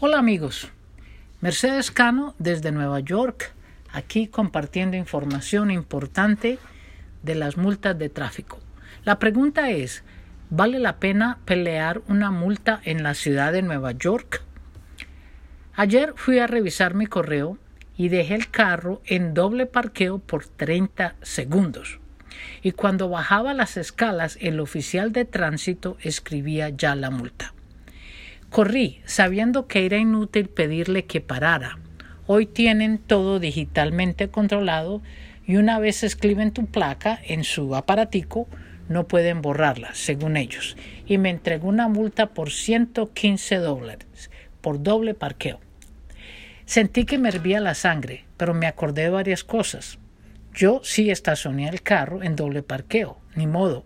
Hola amigos, Mercedes Cano desde Nueva York, aquí compartiendo información importante de las multas de tráfico. La pregunta es, ¿vale la pena pelear una multa en la ciudad de Nueva York? Ayer fui a revisar mi correo y dejé el carro en doble parqueo por 30 segundos. Y cuando bajaba las escalas, el oficial de tránsito escribía ya la multa. Corrí, sabiendo que era inútil pedirle que parara. Hoy tienen todo digitalmente controlado y una vez escriben tu placa en su aparatico, no pueden borrarla, según ellos. Y me entregó una multa por 115 dólares por doble parqueo. Sentí que me hervía la sangre, pero me acordé de varias cosas. Yo sí estacioné el carro en doble parqueo, ni modo.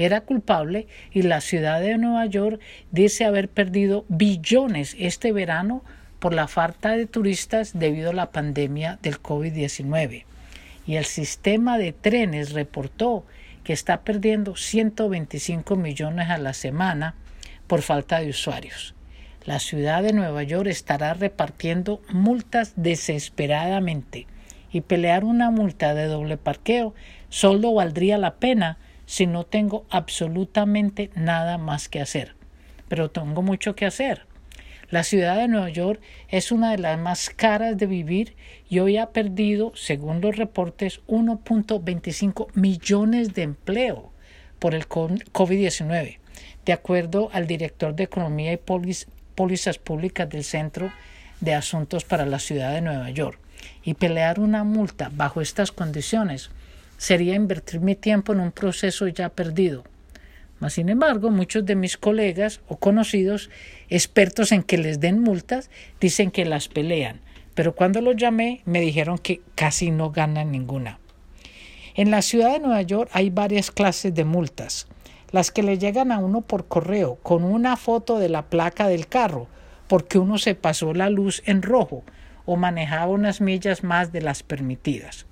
Era culpable y la ciudad de Nueva York dice haber perdido billones este verano por la falta de turistas debido a la pandemia del COVID-19. Y el sistema de trenes reportó que está perdiendo 125 millones a la semana por falta de usuarios la ciudad de Nueva York estará repartiendo multas desesperadamente y pelear una multa de doble parqueo solo valdría la pena si no tengo absolutamente nada más que hacer. Pero tengo mucho que hacer. La ciudad de Nueva York es una de las más caras de vivir y hoy ha perdido, según los reportes, 1.25 millones de empleo por el COVID-19, de acuerdo al director de Economía y pólizas públicas del Centro de Asuntos para la Ciudad de Nueva York. Y pelear una multa bajo estas condiciones sería invertir mi tiempo en un proceso ya perdido. Mas, sin embargo, muchos de mis colegas o conocidos, expertos en que les den multas, dicen que las pelean, pero cuando los llamé me dijeron que casi no ganan ninguna. En la ciudad de Nueva York hay varias clases de multas las que le llegan a uno por correo con una foto de la placa del carro, porque uno se pasó la luz en rojo o manejaba unas millas más de las permitidas.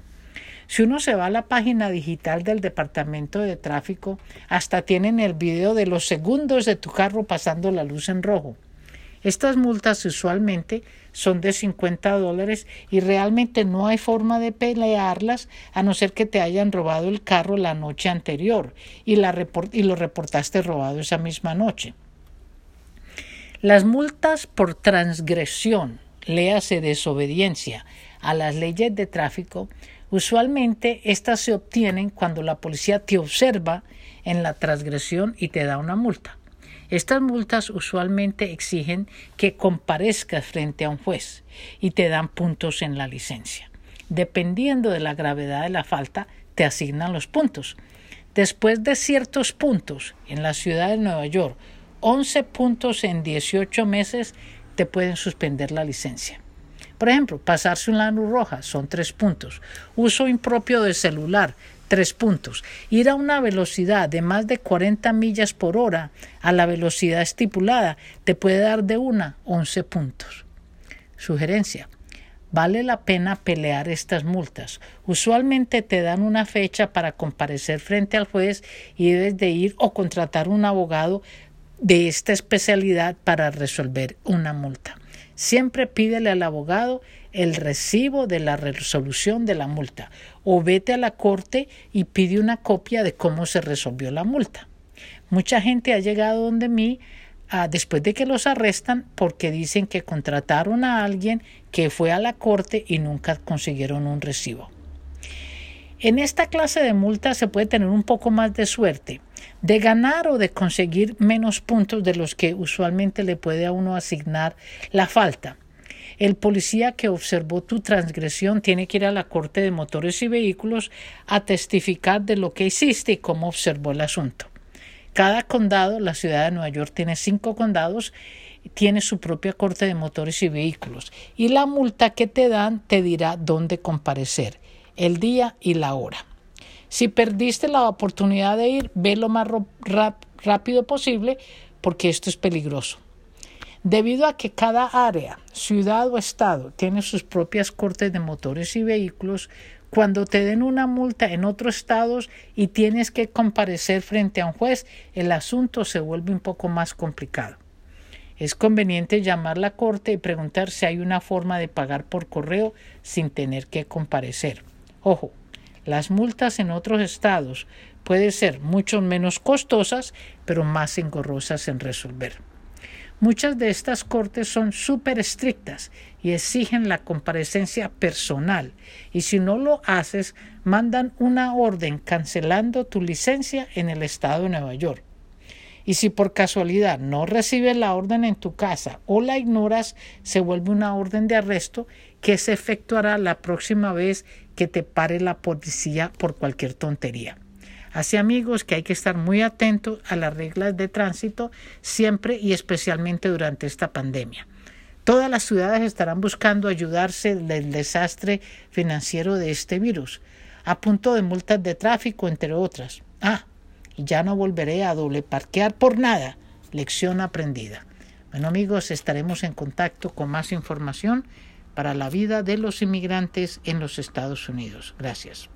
Si uno se va a la página digital del Departamento de Tráfico, hasta tienen el video de los segundos de tu carro pasando la luz en rojo. Estas multas usualmente son de 50 dólares y realmente no hay forma de pelearlas a no ser que te hayan robado el carro la noche anterior y, y lo reportaste robado esa misma noche. Las multas por transgresión, léase desobediencia a las leyes de tráfico, usualmente estas se obtienen cuando la policía te observa en la transgresión y te da una multa. Estas multas usualmente exigen que comparezcas frente a un juez y te dan puntos en la licencia. Dependiendo de la gravedad de la falta, te asignan los puntos. Después de ciertos puntos en la ciudad de Nueva York, 11 puntos en 18 meses te pueden suspender la licencia. Por ejemplo, pasarse una luz roja son 3 puntos. Uso impropio de celular Tres puntos. Ir a una velocidad de más de 40 millas por hora a la velocidad estipulada te puede dar de una 11 puntos. Sugerencia. Vale la pena pelear estas multas. Usualmente te dan una fecha para comparecer frente al juez y debes de ir o contratar un abogado de esta especialidad para resolver una multa. Siempre pídele al abogado el recibo de la resolución de la multa o vete a la corte y pide una copia de cómo se resolvió la multa. Mucha gente ha llegado donde mí ah, después de que los arrestan porque dicen que contrataron a alguien que fue a la corte y nunca consiguieron un recibo. En esta clase de multas se puede tener un poco más de suerte, de ganar o de conseguir menos puntos de los que usualmente le puede a uno asignar la falta. El policía que observó tu transgresión tiene que ir a la Corte de Motores y Vehículos a testificar de lo que hiciste y cómo observó el asunto. Cada condado, la ciudad de Nueva York tiene cinco condados, tiene su propia Corte de Motores y Vehículos y la multa que te dan te dirá dónde comparecer el día y la hora. Si perdiste la oportunidad de ir, ve lo más rápido posible porque esto es peligroso. Debido a que cada área, ciudad o estado tiene sus propias cortes de motores y vehículos, cuando te den una multa en otros estados y tienes que comparecer frente a un juez, el asunto se vuelve un poco más complicado. Es conveniente llamar la corte y preguntar si hay una forma de pagar por correo sin tener que comparecer. Ojo, las multas en otros estados pueden ser mucho menos costosas, pero más engorrosas en resolver. Muchas de estas cortes son súper estrictas y exigen la comparecencia personal y si no lo haces mandan una orden cancelando tu licencia en el estado de Nueva York. Y si por casualidad no recibes la orden en tu casa o la ignoras, se vuelve una orden de arresto que se efectuará la próxima vez que te pare la policía por cualquier tontería. Así amigos que hay que estar muy atentos a las reglas de tránsito siempre y especialmente durante esta pandemia. Todas las ciudades estarán buscando ayudarse del desastre financiero de este virus, a punto de multas de tráfico, entre otras. Ah, y ya no volveré a doble parquear por nada. Lección aprendida. Bueno amigos, estaremos en contacto con más información para la vida de los inmigrantes en los Estados Unidos. Gracias.